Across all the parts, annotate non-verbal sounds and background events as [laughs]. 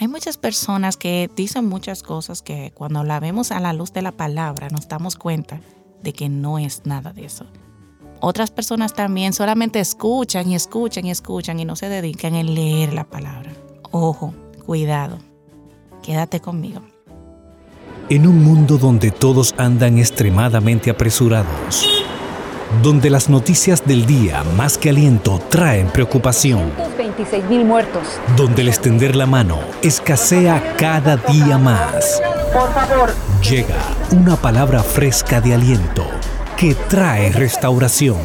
Hay muchas personas que dicen muchas cosas que cuando la vemos a la luz de la palabra nos damos cuenta de que no es nada de eso. Otras personas también solamente escuchan y escuchan y escuchan y no se dedican a leer la palabra. Ojo, cuidado. Quédate conmigo. En un mundo donde todos andan extremadamente apresurados, donde las noticias del día más que aliento traen preocupación, 226 mil muertos, donde el extender la mano escasea cada día más. por favor, Llega una palabra fresca de aliento que trae restauración.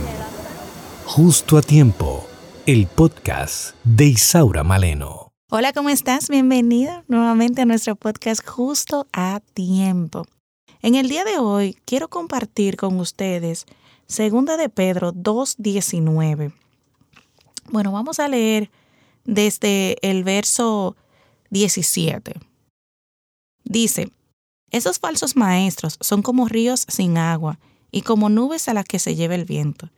Justo a tiempo, el podcast de Isaura Maleno. Hola, ¿cómo estás? Bienvenida nuevamente a nuestro podcast Justo a Tiempo. En el día de hoy quiero compartir con ustedes Segunda de Pedro 2.19. Bueno, vamos a leer desde el verso 17. Dice, esos falsos maestros son como ríos sin agua y como nubes a las que se lleva el viento.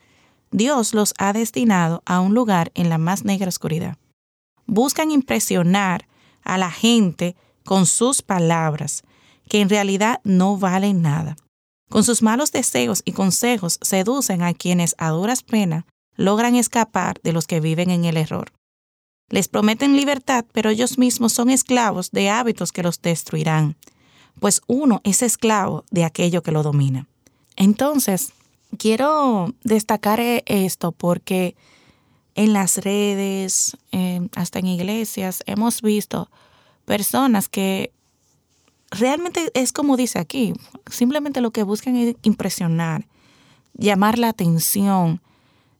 Dios los ha destinado a un lugar en la más negra oscuridad. Buscan impresionar a la gente con sus palabras, que en realidad no valen nada. Con sus malos deseos y consejos seducen a quienes a duras penas logran escapar de los que viven en el error. Les prometen libertad, pero ellos mismos son esclavos de hábitos que los destruirán, pues uno es esclavo de aquello que lo domina. Entonces, quiero destacar esto porque en las redes, eh, hasta en iglesias, hemos visto personas que realmente es como dice aquí, simplemente lo que buscan es impresionar, llamar la atención.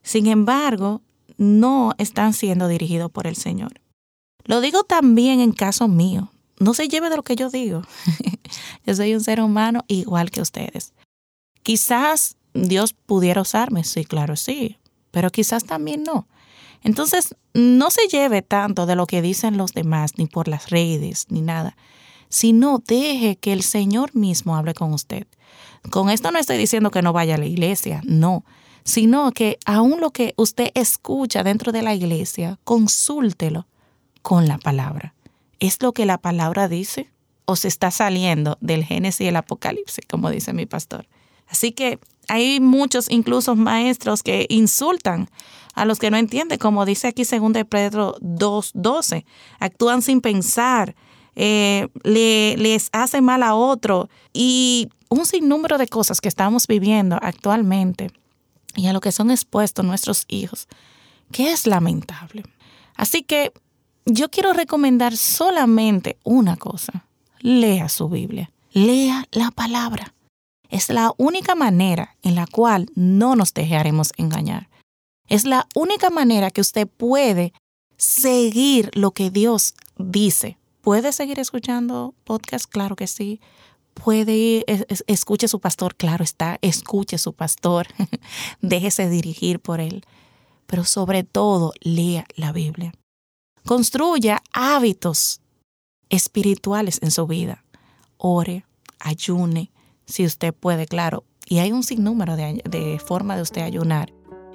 Sin embargo, no están siendo dirigidos por el Señor. Lo digo también en caso mío. No se lleve de lo que yo digo. [laughs] yo soy un ser humano igual que ustedes. Quizás Dios pudiera usarme, sí, claro, sí, pero quizás también no. Entonces, no se lleve tanto de lo que dicen los demás, ni por las redes, ni nada, sino deje que el Señor mismo hable con usted. Con esto no estoy diciendo que no vaya a la iglesia, no, sino que aún lo que usted escucha dentro de la iglesia, consúltelo con la palabra. ¿Es lo que la palabra dice? ¿O se está saliendo del Génesis y el Apocalipsis, como dice mi pastor? Así que hay muchos, incluso maestros, que insultan a los que no entienden, como dice aquí 2 Pedro 2.12. Actúan sin pensar, eh, le, les hacen mal a otro y un sinnúmero de cosas que estamos viviendo actualmente y a lo que son expuestos nuestros hijos, que es lamentable. Así que yo quiero recomendar solamente una cosa. Lea su Biblia. Lea la palabra. Es la única manera en la cual no nos dejaremos engañar. Es la única manera que usted puede seguir lo que Dios dice. ¿Puede seguir escuchando podcast? Claro que sí. Puede ir, escuche su pastor, claro está, escuche su pastor, [laughs] déjese dirigir por él. Pero sobre todo, lea la Biblia. Construya hábitos espirituales en su vida. Ore, ayune, si usted puede, claro. Y hay un sinnúmero de, de formas de usted ayunar,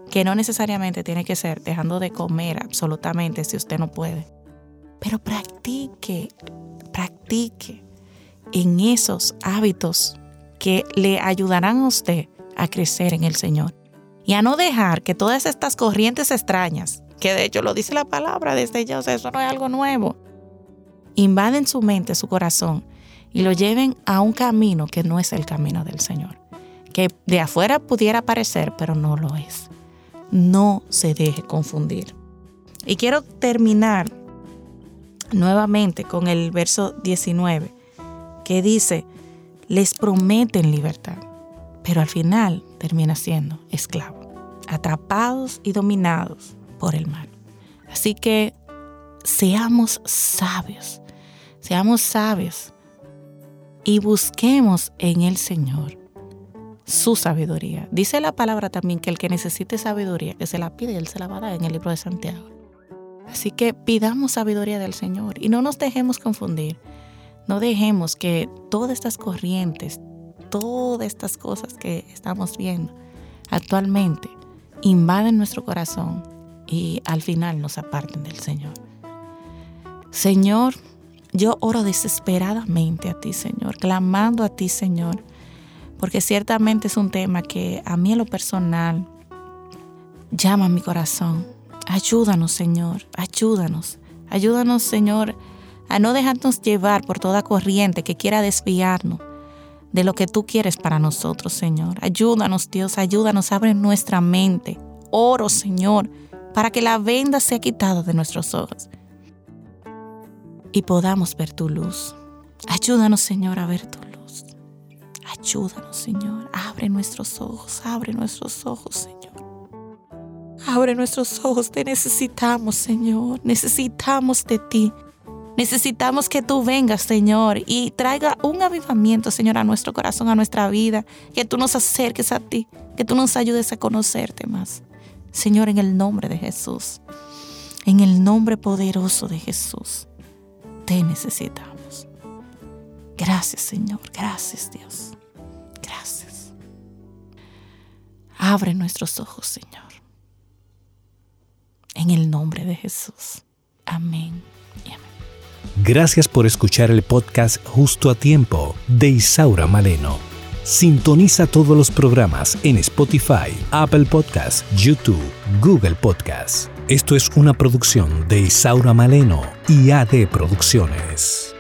que no necesariamente tiene que ser dejando de comer absolutamente si usted no puede. Pero practique, practique en esos hábitos que le ayudarán a usted a crecer en el Señor. Y a no dejar que todas estas corrientes extrañas, que de hecho lo dice la palabra desde ya, o sea, eso no es algo nuevo, invaden su mente, su corazón y lo lleven a un camino que no es el camino del Señor. Que de afuera pudiera parecer, pero no lo es. No se deje confundir. Y quiero terminar nuevamente con el verso 19, que dice, les prometen libertad, pero al final termina siendo esclavo, atrapados y dominados por el mal. Así que seamos sabios, seamos sabios y busquemos en el Señor su sabiduría. Dice la palabra también que el que necesite sabiduría, que se la pide, Él se la va a dar en el libro de Santiago. Así que pidamos sabiduría del Señor y no nos dejemos confundir. No dejemos que todas estas corrientes, todas estas cosas que estamos viendo actualmente invaden nuestro corazón y al final nos aparten del Señor. Señor, Yo oro desesperadamente a ti, Señor, clamando a ti, Señor, porque ciertamente es un tema que a mí en lo personal llama a mi corazón. Ayúdanos, Señor, ayúdanos. Ayúdanos, Señor, a no dejarnos llevar por toda corriente que quiera desviarnos de lo que tú quieres para nosotros, Señor. Ayúdanos, Dios, ayúdanos, abre nuestra mente. Oro, Señor, para que la venda sea quitada de nuestros ojos y podamos ver tu luz. Ayúdanos, Señor, a ver tu luz. Ayúdanos, Señor. Abre nuestros ojos, abre nuestros ojos, Señor. Abre nuestros ojos, te necesitamos, Señor. Necesitamos de ti. Necesitamos que tú vengas, Señor, y traiga un avivamiento, Señor, a nuestro corazón, a nuestra vida. Que tú nos acerques a ti, que tú nos ayudes a conocerte más. Señor, en el nombre de Jesús. En el nombre poderoso de Jesús. Te necesitamos. Gracias, Señor. Gracias, Dios. Gracias. Abre nuestros ojos, Señor. En el nombre de Jesús. Amén y amén. Gracias por escuchar el podcast Justo a Tiempo de Isaura Maleno. Sintoniza todos los programas en Spotify, Apple Podcasts, YouTube, Google Podcasts. Esto es una producción de Isaura Maleno y AD Producciones.